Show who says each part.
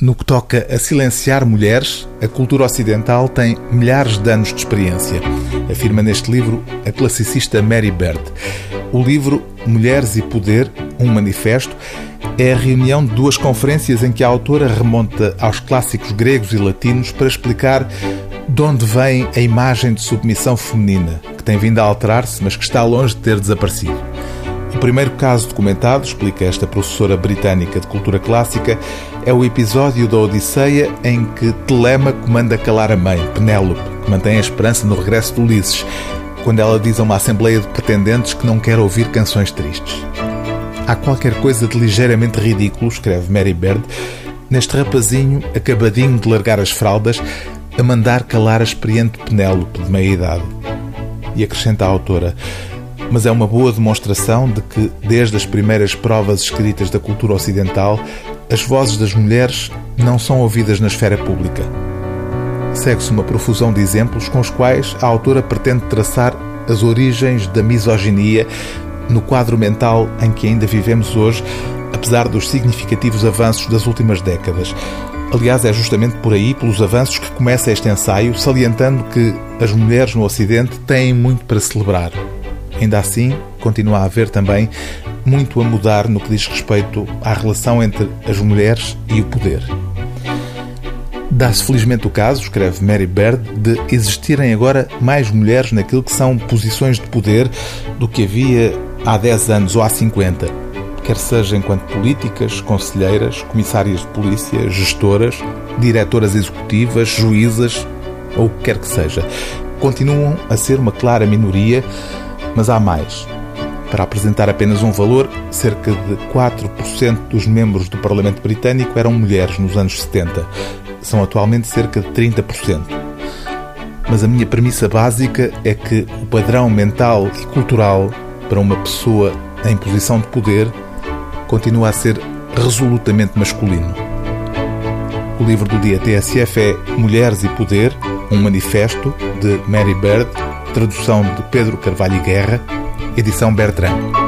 Speaker 1: No que toca a silenciar mulheres, a cultura ocidental tem milhares de anos de experiência, afirma neste livro a classicista Mary Bird. O livro Mulheres e Poder, um manifesto, é a reunião de duas conferências em que a autora remonta aos clássicos gregos e latinos para explicar de onde vem a imagem de submissão feminina, que tem vindo a alterar-se, mas que está longe de ter desaparecido. O primeiro caso documentado, explica esta professora britânica de cultura clássica, é o episódio da Odisseia em que Telema comanda calar a mãe, Penélope, que mantém a esperança no regresso de Ulisses, quando ela diz a uma assembleia de pretendentes que não quer ouvir canções tristes. Há qualquer coisa de ligeiramente ridículo, escreve Mary Bird, neste rapazinho acabadinho de largar as fraldas a mandar calar a experiente Penélope de meia idade. E acrescenta a autora: mas é uma boa demonstração de que, desde as primeiras provas escritas da cultura ocidental, as vozes das mulheres não são ouvidas na esfera pública. Segue-se uma profusão de exemplos com os quais a autora pretende traçar as origens da misoginia no quadro mental em que ainda vivemos hoje, apesar dos significativos avanços das últimas décadas. Aliás, é justamente por aí, pelos avanços, que começa este ensaio, salientando que as mulheres no Ocidente têm muito para celebrar. Ainda assim, continua a haver também muito a mudar no que diz respeito à relação entre as mulheres e o poder. Dá-se felizmente o caso, escreve Mary Bird, de existirem agora mais mulheres naquilo que são posições de poder do que havia há 10 anos ou há 50, quer seja enquanto políticas, conselheiras, comissárias de polícia, gestoras, diretoras executivas, juízas ou o que quer que seja. Continuam a ser uma clara minoria mas há mais. Para apresentar apenas um valor, cerca de 4% dos membros do Parlamento Britânico eram mulheres nos anos 70. São atualmente cerca de 30%. Mas a minha premissa básica é que o padrão mental e cultural para uma pessoa em posição de poder continua a ser resolutamente masculino. O livro do dia TSF é Mulheres e Poder, um manifesto de Mary Bird, tradução de Pedro Carvalho Guerra, edição Bertrand.